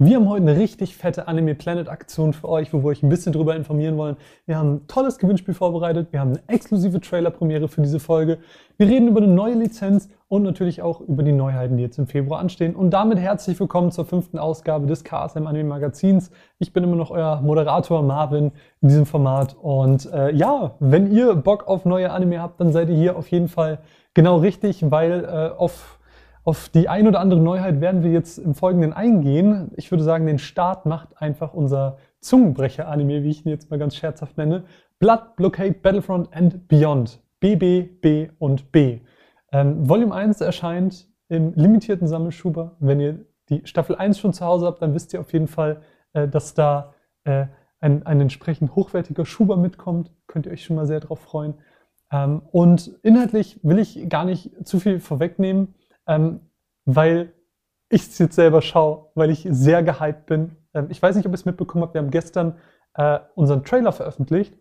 Wir haben heute eine richtig fette Anime Planet Aktion für euch, wo wir euch ein bisschen drüber informieren wollen. Wir haben ein tolles Gewinnspiel vorbereitet, wir haben eine exklusive Trailer-Premiere für diese Folge. Wir reden über eine neue Lizenz und natürlich auch über die Neuheiten, die jetzt im Februar anstehen. Und damit herzlich willkommen zur fünften Ausgabe des KSM Anime Magazins. Ich bin immer noch euer Moderator Marvin in diesem Format. Und äh, ja, wenn ihr Bock auf neue Anime habt, dann seid ihr hier auf jeden Fall genau richtig, weil äh, auf auf die ein oder andere Neuheit werden wir jetzt im Folgenden eingehen. Ich würde sagen, den Start macht einfach unser Zungenbrecher-Anime, wie ich ihn jetzt mal ganz scherzhaft nenne. Blood, Blockade, Battlefront and Beyond. BB, B und B. Ähm, Volume 1 erscheint im limitierten Sammelschuber. Wenn ihr die Staffel 1 schon zu Hause habt, dann wisst ihr auf jeden Fall, äh, dass da äh, ein, ein entsprechend hochwertiger Schuber mitkommt. Könnt ihr euch schon mal sehr darauf freuen. Ähm, und inhaltlich will ich gar nicht zu viel vorwegnehmen ähm, weil ich es jetzt selber schaue, weil ich sehr gehypt bin. Ähm, ich weiß nicht, ob ihr es mitbekommen habt, wir haben gestern äh, unseren Trailer veröffentlicht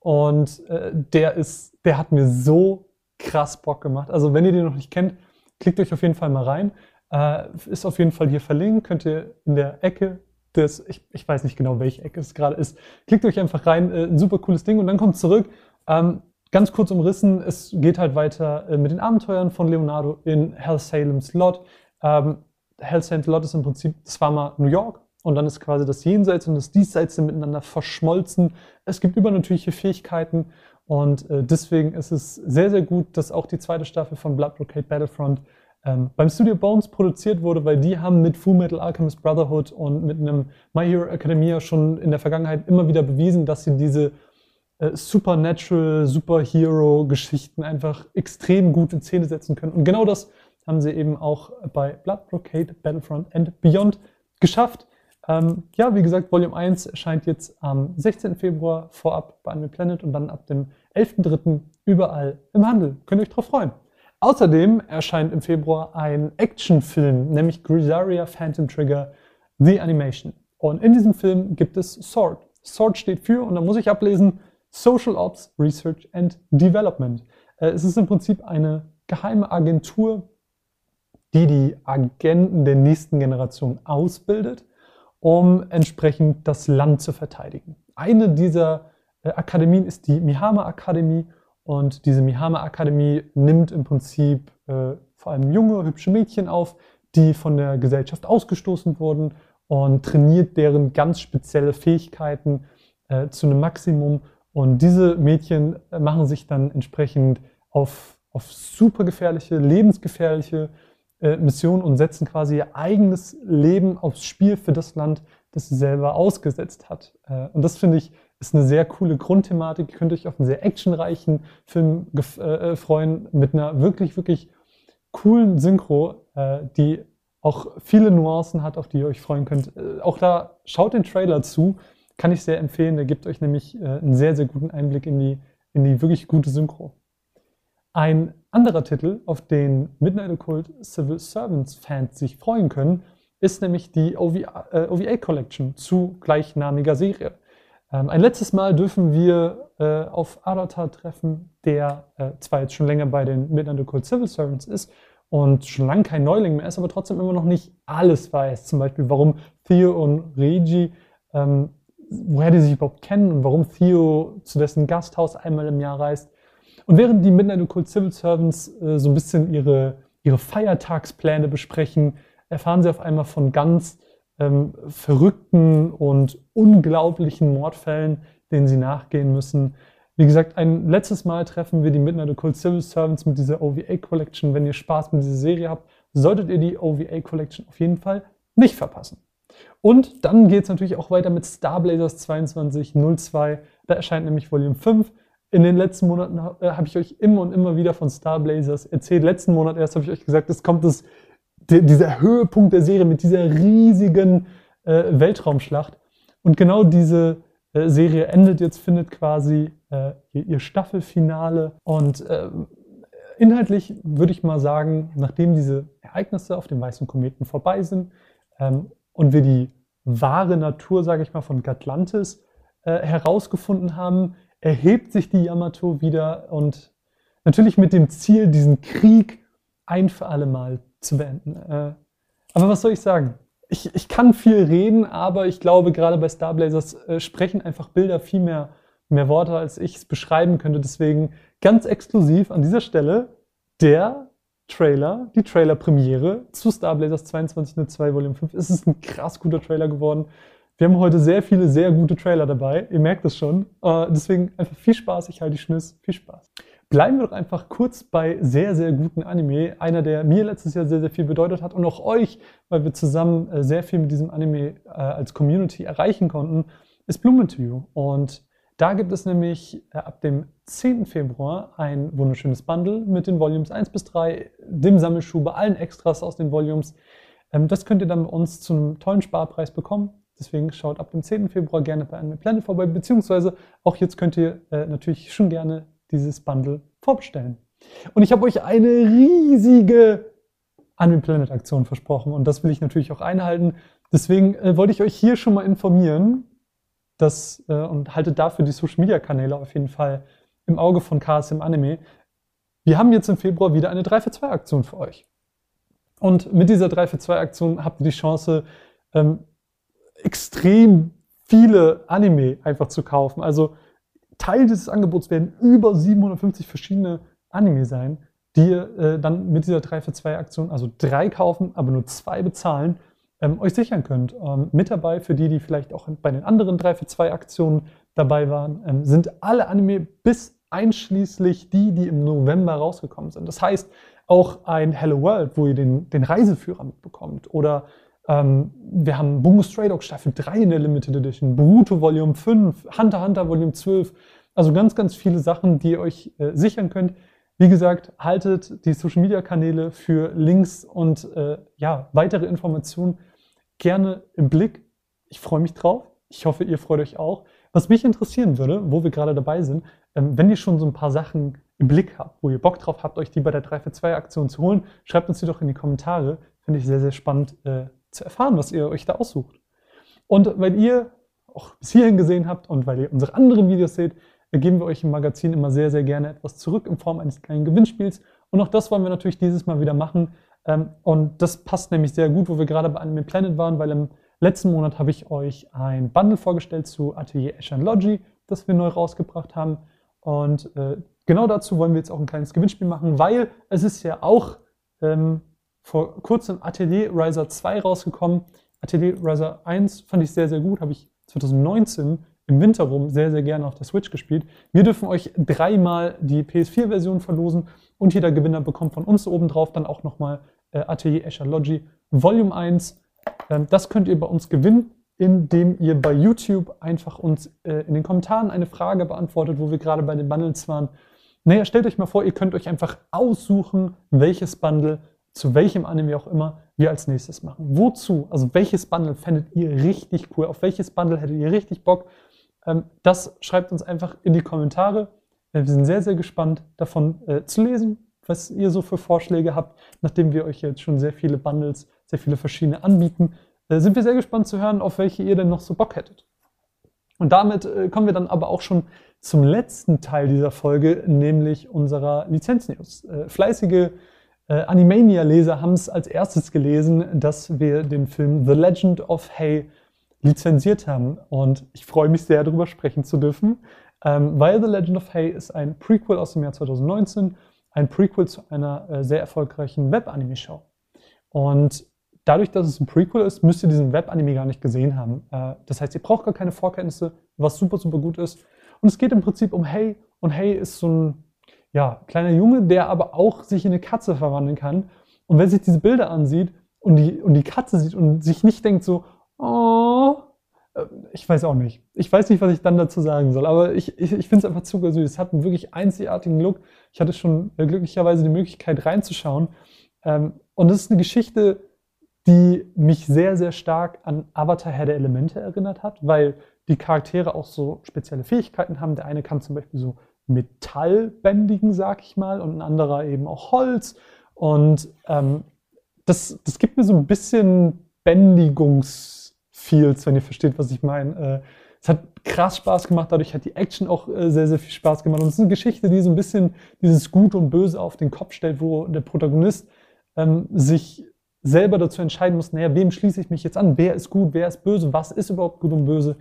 und äh, der ist, der hat mir so krass Bock gemacht. Also wenn ihr den noch nicht kennt, klickt euch auf jeden Fall mal rein. Äh, ist auf jeden Fall hier verlinkt, könnt ihr in der Ecke des, ich, ich weiß nicht genau, welche Ecke es gerade ist, klickt euch einfach rein, äh, ein super cooles Ding und dann kommt zurück. Ähm, Ganz kurz umrissen, es geht halt weiter äh, mit den Abenteuern von Leonardo in Hell Salem's Lot. Ähm, Hell Salem's Lot ist im Prinzip, das war mal New York und dann ist quasi das Jenseits und das Diesseits miteinander verschmolzen. Es gibt übernatürliche Fähigkeiten und äh, deswegen ist es sehr, sehr gut, dass auch die zweite Staffel von Blood Blockade Battlefront ähm, beim Studio Bones produziert wurde, weil die haben mit Full Metal Alchemist Brotherhood und mit einem My Hero Academia schon in der Vergangenheit immer wieder bewiesen, dass sie diese äh, Supernatural, Superhero-Geschichten einfach extrem gut in Szene setzen können. Und genau das haben sie eben auch bei Blood Brocade, Battlefront and Beyond geschafft. Ähm, ja, wie gesagt, Volume 1 erscheint jetzt am 16. Februar vorab bei Anime Planet und dann ab dem 11.3. überall im Handel. Könnt ihr euch drauf freuen. Außerdem erscheint im Februar ein Actionfilm, nämlich Grisaria Phantom Trigger The Animation. Und in diesem Film gibt es Sword. Sword steht für, und da muss ich ablesen, Social Ops Research and Development. Äh, es ist im Prinzip eine geheime Agentur, die die Agenten der nächsten Generation ausbildet, um entsprechend das Land zu verteidigen. Eine dieser äh, Akademien ist die Mihama Akademie und diese Mihama Akademie nimmt im Prinzip äh, vor allem junge, hübsche Mädchen auf, die von der Gesellschaft ausgestoßen wurden und trainiert deren ganz spezielle Fähigkeiten äh, zu einem Maximum, und diese Mädchen äh, machen sich dann entsprechend auf, auf super gefährliche, lebensgefährliche äh, Missionen und setzen quasi ihr eigenes Leben aufs Spiel für das Land, das sie selber ausgesetzt hat. Äh, und das finde ich ist eine sehr coole Grundthematik. Ihr könnt euch auf einen sehr actionreichen Film äh, äh, freuen mit einer wirklich, wirklich coolen Synchro, äh, die auch viele Nuancen hat, auf die ihr euch freuen könnt. auch da schaut den Trailer zu. Kann ich sehr empfehlen. Der gibt euch nämlich äh, einen sehr, sehr guten Einblick in die, in die wirklich gute Synchro. Ein anderer Titel, auf den Midnight Occult Civil Servants Fans sich freuen können, ist nämlich die OVA, äh, OVA Collection zu gleichnamiger Serie. Ähm, ein letztes Mal dürfen wir äh, auf Aratar treffen, der äh, zwar jetzt schon länger bei den Midnight Occult Civil Servants ist und schon lange kein Neuling mehr ist, aber trotzdem immer noch nicht alles weiß. Zum Beispiel, warum Theo und Reiji ähm, woher die sich überhaupt kennen und warum Theo zu dessen Gasthaus einmal im Jahr reist. Und während die Midnight Occult Civil Servants äh, so ein bisschen ihre, ihre Feiertagspläne besprechen, erfahren sie auf einmal von ganz ähm, verrückten und unglaublichen Mordfällen, denen sie nachgehen müssen. Wie gesagt, ein letztes Mal treffen wir die Midnight Occult Civil Servants mit dieser OVA Collection. Wenn ihr Spaß mit dieser Serie habt, solltet ihr die OVA Collection auf jeden Fall nicht verpassen. Und dann geht es natürlich auch weiter mit Star Blazers 2202. Da erscheint nämlich Volume 5. In den letzten Monaten äh, habe ich euch immer und immer wieder von Star Blazers erzählt. Letzten Monat erst habe ich euch gesagt, es kommt das, die, dieser Höhepunkt der Serie mit dieser riesigen äh, Weltraumschlacht. Und genau diese äh, Serie endet jetzt, findet quasi äh, ihr Staffelfinale. Und äh, inhaltlich würde ich mal sagen, nachdem diese Ereignisse auf dem Weißen Kometen vorbei sind, ähm, und wir die wahre Natur, sage ich mal, von Gatlantis äh, herausgefunden haben, erhebt sich die Yamato wieder und natürlich mit dem Ziel, diesen Krieg ein für alle Mal zu beenden. Äh, aber was soll ich sagen? ich, ich kann viel reden, aber ich glaube, gerade bei Star Blazers äh, sprechen einfach Bilder viel mehr, mehr Worte, als ich es beschreiben könnte. Deswegen ganz exklusiv an dieser Stelle der Trailer, die Trailer-Premiere zu Star Blazers 2202 Volume 5. Es ist ein krass guter Trailer geworden. Wir haben heute sehr viele, sehr gute Trailer dabei. Ihr merkt es schon. Äh, deswegen einfach viel Spaß. Ich halte die Schnüss. Viel Spaß. Bleiben wir doch einfach kurz bei sehr, sehr guten Anime. Einer, der mir letztes Jahr sehr, sehr viel bedeutet hat und auch euch, weil wir zusammen äh, sehr viel mit diesem Anime äh, als Community erreichen konnten, ist Blumentyou. Und da gibt es nämlich äh, ab dem 10. Februar ein wunderschönes Bundle mit den Volumes 1 bis 3, dem Sammelschuh bei allen Extras aus den Volumes. Ähm, das könnt ihr dann bei uns zu einem tollen Sparpreis bekommen. Deswegen schaut ab dem 10. Februar gerne bei Anime Planet vorbei, beziehungsweise auch jetzt könnt ihr äh, natürlich schon gerne dieses Bundle vorbestellen. Und ich habe euch eine riesige Anime Planet Aktion versprochen und das will ich natürlich auch einhalten. Deswegen äh, wollte ich euch hier schon mal informieren, das, äh, und haltet dafür die Social Media Kanäle auf jeden Fall im Auge von KSM Anime. Wir haben jetzt im Februar wieder eine 3 für 2 Aktion für euch. Und mit dieser 3 für 2 Aktion habt ihr die Chance, ähm, extrem viele Anime einfach zu kaufen. Also Teil dieses Angebots werden über 750 verschiedene Anime sein, die ihr äh, dann mit dieser 3 für 2 Aktion, also drei kaufen, aber nur zwei bezahlen ähm, euch sichern könnt. Ähm, mit dabei, für die, die vielleicht auch bei den anderen 3 für 2 Aktionen dabei waren, ähm, sind alle Anime bis einschließlich die, die im November rausgekommen sind. Das heißt, auch ein Hello World, wo ihr den, den Reiseführer mitbekommt. Oder ähm, wir haben Bungo Stray Dog Staffel 3 in der Limited Edition, Boruto Volume 5, Hunter Hunter Volume 12. Also ganz, ganz viele Sachen, die ihr euch äh, sichern könnt. Wie gesagt, haltet die Social Media Kanäle für Links und äh, ja, weitere Informationen gerne im Blick. Ich freue mich drauf. Ich hoffe, ihr freut euch auch. Was mich interessieren würde, wo wir gerade dabei sind, ähm, wenn ihr schon so ein paar Sachen im Blick habt, wo ihr Bock drauf habt, euch die bei der 3 für 2 Aktion zu holen, schreibt uns die doch in die Kommentare. Finde ich sehr, sehr spannend äh, zu erfahren, was ihr euch da aussucht. Und weil ihr auch bis hierhin gesehen habt und weil ihr unsere anderen Videos seht, geben wir euch im Magazin immer sehr, sehr gerne etwas zurück in Form eines kleinen Gewinnspiels. Und auch das wollen wir natürlich dieses Mal wieder machen. Ähm, und das passt nämlich sehr gut, wo wir gerade bei Anime Planet waren, weil im letzten Monat habe ich euch ein Bundle vorgestellt zu Atelier Ashan Logi, das wir neu rausgebracht haben. Und äh, genau dazu wollen wir jetzt auch ein kleines Gewinnspiel machen, weil es ist ja auch ähm, vor kurzem Atelier Riser 2 rausgekommen. Atelier Riser 1 fand ich sehr, sehr gut, habe ich 2019 im Winter rum sehr, sehr gerne auf der Switch gespielt. Wir dürfen euch dreimal die PS4-Version verlosen und jeder Gewinner bekommt von uns obendrauf dann auch nochmal äh, Atelier Escher Logi Volume 1. Ähm, das könnt ihr bei uns gewinnen, indem ihr bei YouTube einfach uns äh, in den Kommentaren eine Frage beantwortet, wo wir gerade bei den Bundles waren. Naja, stellt euch mal vor, ihr könnt euch einfach aussuchen, welches Bundle zu welchem Anime auch immer wir als nächstes machen. Wozu? Also welches Bundle fändet ihr richtig cool? Auf welches Bundle hättet ihr richtig Bock? Ähm, das schreibt uns einfach in die Kommentare. Äh, wir sind sehr, sehr gespannt davon äh, zu lesen, was ihr so für Vorschläge habt. Nachdem wir euch jetzt schon sehr viele Bundles, sehr viele verschiedene anbieten, äh, sind wir sehr gespannt zu hören, auf welche ihr denn noch so Bock hättet. Und damit kommen wir dann aber auch schon zum letzten Teil dieser Folge, nämlich unserer Lizenznews. Fleißige Animania-Leser haben es als erstes gelesen, dass wir den Film The Legend of Hay lizenziert haben. Und ich freue mich sehr, darüber sprechen zu dürfen, ähm, weil The Legend of Hay ist ein Prequel aus dem Jahr 2019, ein Prequel zu einer äh, sehr erfolgreichen Web-Anime-Show. Und dadurch, dass es ein Prequel ist, müsst ihr diesen Web-Anime gar nicht gesehen haben. Äh, das heißt, ihr braucht gar keine Vorkenntnisse, was super, super gut ist. Und es geht im Prinzip um Hay. Und Hay ist so ein ja, kleiner Junge, der aber auch sich in eine Katze verwandeln kann. Und wer sich diese Bilder ansieht und die, und die Katze sieht und sich nicht denkt so, Oh, äh, ich weiß auch nicht. Ich weiß nicht, was ich dann dazu sagen soll, aber ich, ich, ich finde es einfach zuckersüß. Es hat einen wirklich einzigartigen Look. Ich hatte schon äh, glücklicherweise die Möglichkeit reinzuschauen. Ähm, und es ist eine Geschichte, die mich sehr, sehr stark an Avatar Herr der Elemente erinnert hat, weil die Charaktere auch so spezielle Fähigkeiten haben. Der eine kann zum Beispiel so Metall bändigen, sag ich mal, und ein anderer eben auch Holz. Und ähm, das, das gibt mir so ein bisschen Bändigungs- Feels, wenn ihr versteht, was ich meine. Äh, es hat krass Spaß gemacht, dadurch hat die Action auch äh, sehr, sehr viel Spaß gemacht. Und es ist eine Geschichte, die so ein bisschen dieses Gut und Böse auf den Kopf stellt, wo der Protagonist ähm, sich selber dazu entscheiden musst, naja, wem schließe ich mich jetzt an? Wer ist gut, wer ist böse? Was ist überhaupt gut und böse?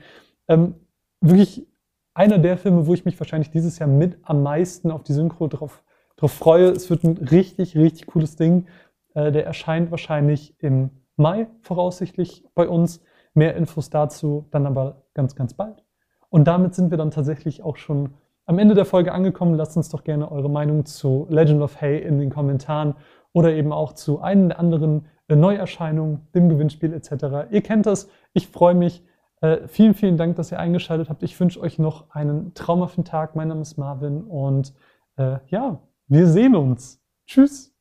Ähm, wirklich einer der Filme, wo ich mich wahrscheinlich dieses Jahr mit am meisten auf die Synchro drauf, drauf freue. Es wird ein richtig, richtig cooles Ding. Äh, der erscheint wahrscheinlich im Mai voraussichtlich bei uns. Mehr Infos dazu dann aber ganz, ganz bald. Und damit sind wir dann tatsächlich auch schon am Ende der Folge angekommen. Lasst uns doch gerne eure Meinung zu Legend of Hay in den Kommentaren oder eben auch zu einen der anderen äh, Neuerscheinungen, dem Gewinnspiel etc. Ihr kennt das. Ich freue mich. Äh, vielen, vielen Dank, dass ihr eingeschaltet habt. Ich wünsche euch noch einen traumhaften Tag. Mein Name ist Marvin und äh, ja, wir sehen uns. Tschüss.